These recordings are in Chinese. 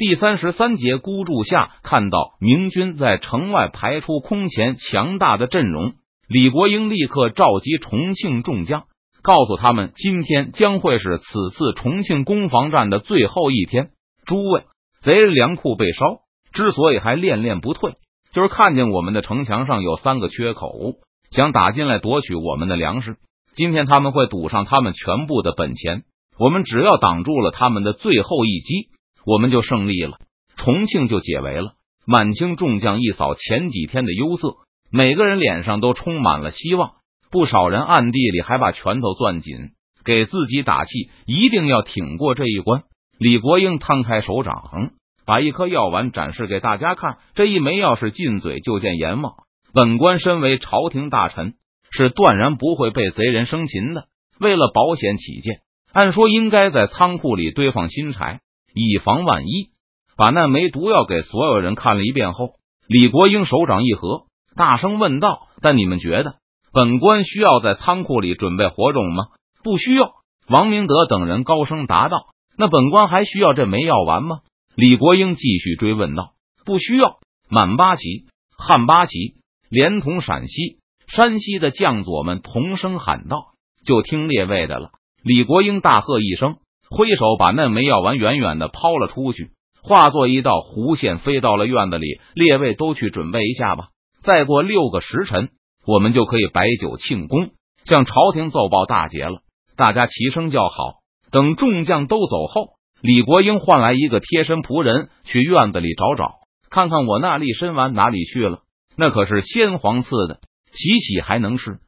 第三十三节孤注下，看到明军在城外排出空前强大的阵容，李国英立刻召集重庆众将，告诉他们，今天将会是此次重庆攻防战的最后一天。诸位，贼粮库被烧，之所以还恋恋不退，就是看见我们的城墙上有三个缺口，想打进来夺取我们的粮食。今天他们会赌上他们全部的本钱，我们只要挡住了他们的最后一击。我们就胜利了，重庆就解围了。满清众将一扫前几天的忧色，每个人脸上都充满了希望。不少人暗地里还把拳头攥紧，给自己打气，一定要挺过这一关。李国英摊开手掌，把一颗药丸展示给大家看。这一枚药是进嘴就见阎王。本官身为朝廷大臣，是断然不会被贼人生擒的。为了保险起见，按说应该在仓库里堆放新柴。以防万一，把那枚毒药给所有人看了一遍后，李国英手掌一合，大声问道：“但你们觉得本官需要在仓库里准备火种吗？”“不需要。”王明德等人高声答道。“那本官还需要这枚药丸吗？”李国英继续追问道。“不需要。”满八旗、汉八旗连同陕西、山西的将佐们同声喊道：“就听列位的了！”李国英大喝一声。挥手把那枚药丸远远的抛了出去，化作一道弧线飞到了院子里。列位都去准备一下吧，再过六个时辰，我们就可以摆酒庆功，向朝廷奏报大捷了。大家齐声叫好。等众将都走后，李国英唤来一个贴身仆人去院子里找找，看看我那立参丸哪里去了。那可是先皇赐的，洗洗还能吃。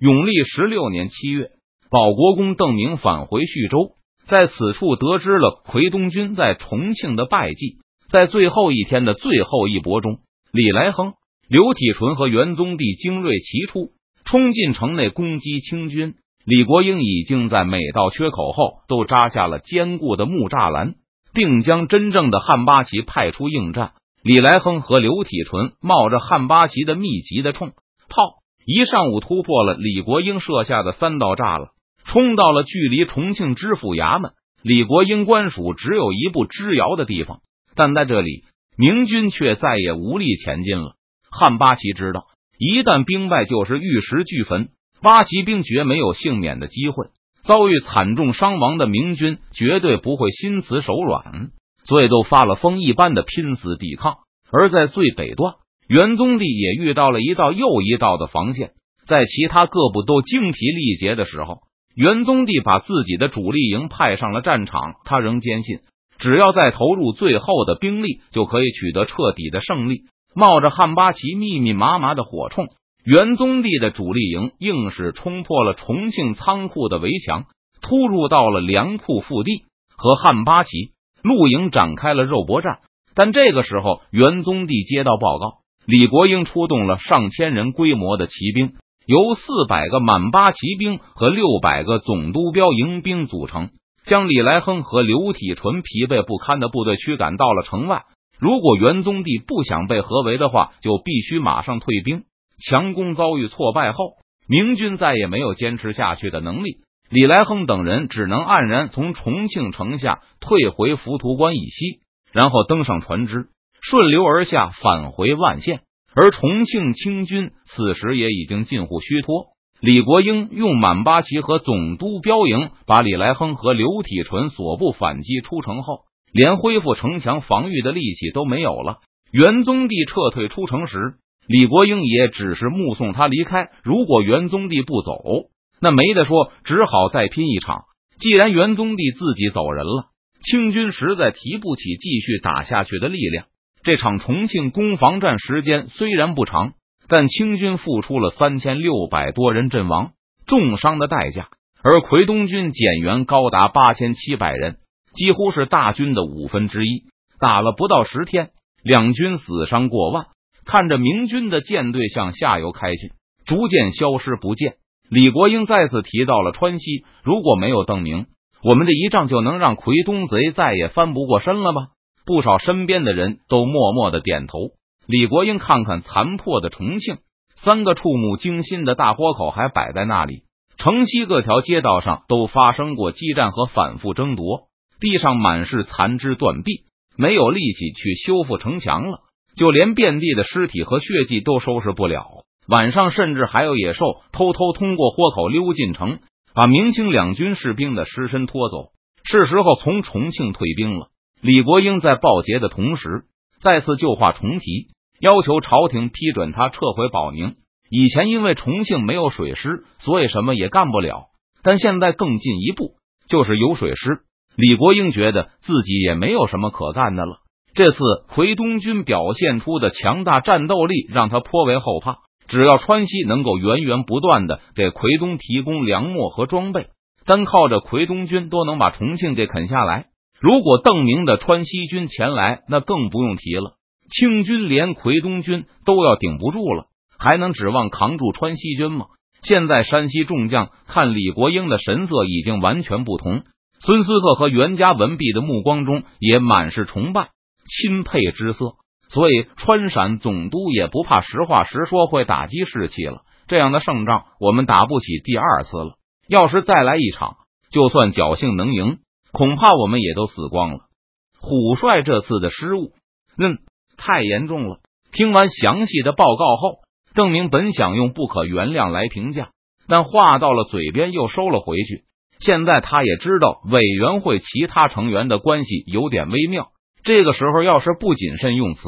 永历十六年七月，保国公邓明返回徐州。在此处得知了奎东军在重庆的败绩，在最后一天的最后一搏中，李来亨、刘体纯和元宗帝精锐齐出，冲进城内攻击清军。李国英已经在每道缺口后都扎下了坚固的木栅栏，并将真正的汉八旗派出应战。李来亨和刘体纯冒着汉八旗的密集的冲炮，一上午突破了李国英设下的三道栅栏。冲到了距离重庆知府衙门、李国英官署只有一步之遥的地方，但在这里，明军却再也无力前进了。汉八旗知道，一旦兵败，就是玉石俱焚，八旗兵绝没有幸免的机会。遭遇惨重伤亡的明军绝对不会心慈手软，所以都发了疯一般的拼死抵抗。而在最北端，元宗帝也遇到了一道又一道的防线，在其他各部都精疲力竭的时候。元宗帝把自己的主力营派上了战场，他仍坚信，只要再投入最后的兵力，就可以取得彻底的胜利。冒着汉八旗密密麻麻的火铳，元宗帝的主力营硬是冲破了重庆仓库的围墙，突入到了粮库腹地，和汉八旗陆营展开了肉搏战。但这个时候，元宗帝接到报告，李国英出动了上千人规模的骑兵。由四百个满八骑兵和六百个总督标营兵组成，将李来亨和刘体纯疲惫不堪的部队驱赶到了城外。如果元宗帝不想被合围的话，就必须马上退兵。强攻遭遇挫败后，明军再也没有坚持下去的能力。李来亨等人只能黯然从重庆城下退回浮屠关以西，然后登上船只，顺流而下返回万县。而重庆清军此时也已经近乎虚脱。李国英用满八旗和总督标营把李来亨和刘体纯所部反击出城后，连恢复城墙防御的力气都没有了。元宗帝撤退出城时，李国英也只是目送他离开。如果元宗帝不走，那没得说，只好再拼一场。既然元宗帝自己走人了，清军实在提不起继续打下去的力量。这场重庆攻防战时间虽然不长，但清军付出了三千六百多人阵亡、重伤的代价，而奎东军减员高达八千七百人，几乎是大军的五分之一。打了不到十天，两军死伤过万。看着明军的舰队向下游开去，逐渐消失不见。李国英再次提到了川西，如果没有邓明，我们这一仗就能让奎东贼再也翻不过身了吗？不少身边的人都默默的点头。李国英看看残破的重庆，三个触目惊心的大豁口还摆在那里。城西各条街道上都发生过激战和反复争夺，地上满是残肢断臂，没有力气去修复城墙了，就连遍地的尸体和血迹都收拾不了。晚上甚至还有野兽偷偷通过豁口溜进城，把明清两军士兵的尸身拖走。是时候从重庆退兵了。李国英在报捷的同时，再次旧话重提，要求朝廷批准他撤回保宁。以前因为重庆没有水师，所以什么也干不了。但现在更进一步，就是有水师，李国英觉得自己也没有什么可干的了。这次奎东军表现出的强大战斗力，让他颇为后怕。只要川西能够源源不断的给奎东提供粮秣和装备，单靠着奎东军都能把重庆给啃下来。如果邓明的川西军前来，那更不用提了。清军连奎东军都要顶不住了，还能指望扛住川西军吗？现在山西众将看李国英的神色已经完全不同，孙思克和袁家文弼的目光中也满是崇拜、钦佩之色。所以，川陕总督也不怕实话实说会打击士气了。这样的胜仗，我们打不起第二次了。要是再来一场，就算侥幸能赢，恐怕我们也都死光了。虎帅这次的失误，嗯，太严重了。听完详细的报告后，邓明本想用不可原谅来评价，但话到了嘴边又收了回去。现在他也知道委员会其他成员的关系有点微妙。这个时候，要是不谨慎用词，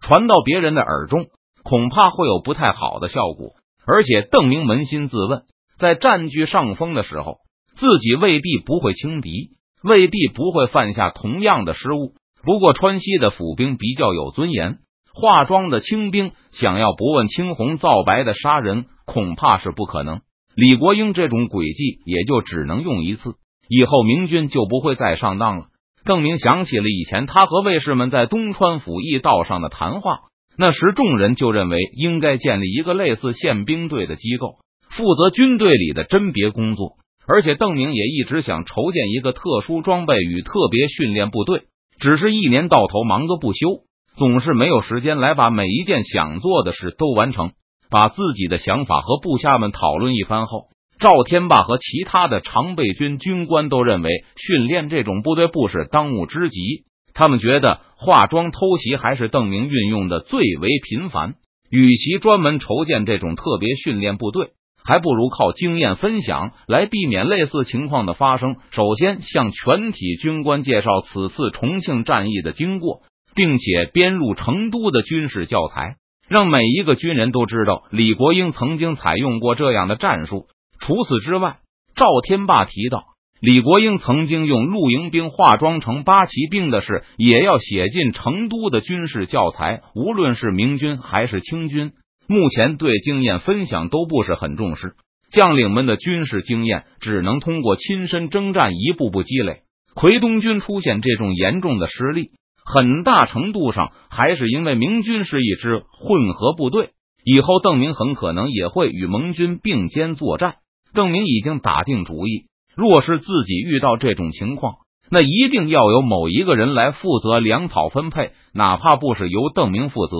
传到别人的耳中，恐怕会有不太好的效果。而且，邓明扪心自问，在占据上风的时候，自己未必不会轻敌，未必不会犯下同样的失误。不过，川西的府兵比较有尊严，化妆的清兵想要不问青红皂白的杀人，恐怕是不可能。李国英这种诡计，也就只能用一次，以后明军就不会再上当了。邓明想起了以前他和卫士们在东川府驿道上的谈话，那时众人就认为应该建立一个类似宪兵队的机构，负责军队里的甄别工作。而且邓明也一直想筹建一个特殊装备与特别训练部队，只是一年到头忙个不休，总是没有时间来把每一件想做的事都完成。把自己的想法和部下们讨论一番后。赵天霸和其他的常备军军官都认为，训练这种部队不是当务之急。他们觉得化妆偷袭还是邓明运用的最为频繁。与其专门筹建这种特别训练部队，还不如靠经验分享来避免类似情况的发生。首先，向全体军官介绍此次重庆战役的经过，并且编入成都的军事教材，让每一个军人都知道李国英曾经采用过这样的战术。除此之外，赵天霸提到李国英曾经用露营兵化妆成八旗兵的事，也要写进成都的军事教材。无论是明军还是清军，目前对经验分享都不是很重视，将领们的军事经验只能通过亲身征战一步步积累。奎东军出现这种严重的失利，很大程度上还是因为明军是一支混合部队，以后邓明很可能也会与盟军并肩作战。邓明已经打定主意，若是自己遇到这种情况，那一定要有某一个人来负责粮草分配，哪怕不是由邓明负责，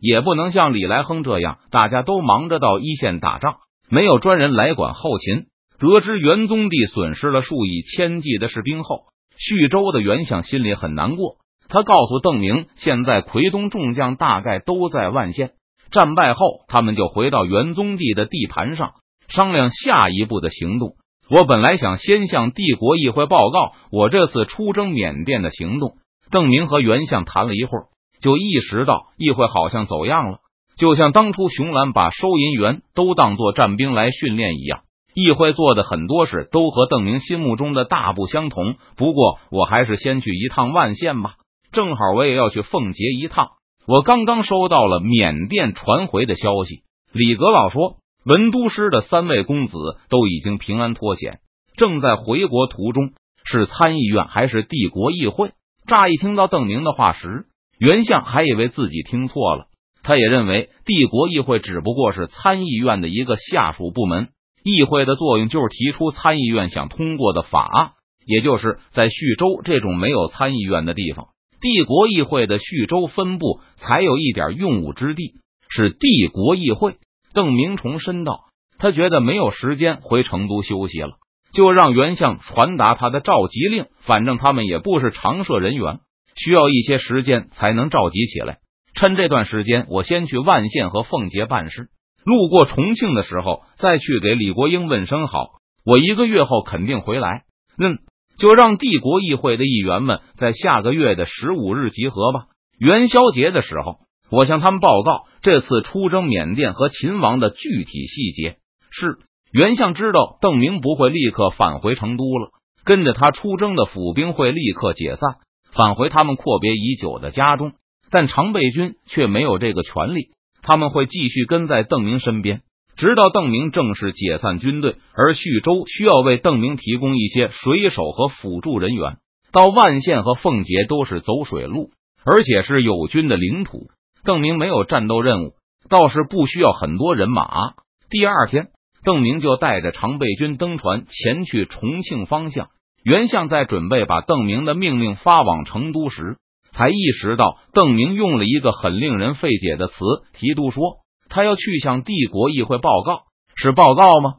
也不能像李来亨这样，大家都忙着到一线打仗，没有专人来管后勤。得知元宗帝损失了数以千计的士兵后，徐州的袁相心里很难过。他告诉邓明，现在奎东众将大概都在万县，战败后他们就回到元宗帝的地盘上。商量下一步的行动。我本来想先向帝国议会报告我这次出征缅甸的行动。邓明和袁相谈了一会儿，就意识到议会好像走样了，就像当初熊兰把收银员都当做战兵来训练一样。议会做的很多事都和邓明心目中的大不相同。不过，我还是先去一趟万县吧，正好我也要去奉节一趟。我刚刚收到了缅甸传回的消息，李阁老说。文都师的三位公子都已经平安脱险，正在回国途中。是参议院还是帝国议会？乍一听到邓明的话时，袁相还以为自己听错了。他也认为帝国议会只不过是参议院的一个下属部门，议会的作用就是提出参议院想通过的法案。也就是在徐州这种没有参议院的地方，帝国议会的徐州分部才有一点用武之地，是帝国议会。邓明重申道：“他觉得没有时间回成都休息了，就让袁相传达他的召集令。反正他们也不是常设人员，需要一些时间才能召集起来。趁这段时间，我先去万县和奉节办事，路过重庆的时候再去给李国英问声好。我一个月后肯定回来。嗯，就让帝国议会的议员们在下个月的十五日集合吧。元宵节的时候，我向他们报告这次出征缅甸和秦王的具体细节。是袁相知道邓明不会立刻返回成都了，跟着他出征的府兵会立刻解散，返回他们阔别已久的家中。但常备军却没有这个权利，他们会继续跟在邓明身边，直到邓明正式解散军队。而徐州需要为邓明提供一些水手和辅助人员，到万县和奉节都是走水路，而且是友军的领土。邓明没有战斗任务，倒是不需要很多人马。第二天，邓明就带着常备军登船前去重庆方向。袁相在准备把邓明的命令发往成都时。才意识到，邓明用了一个很令人费解的词“提督”，说他要去向帝国议会报告，是报告吗？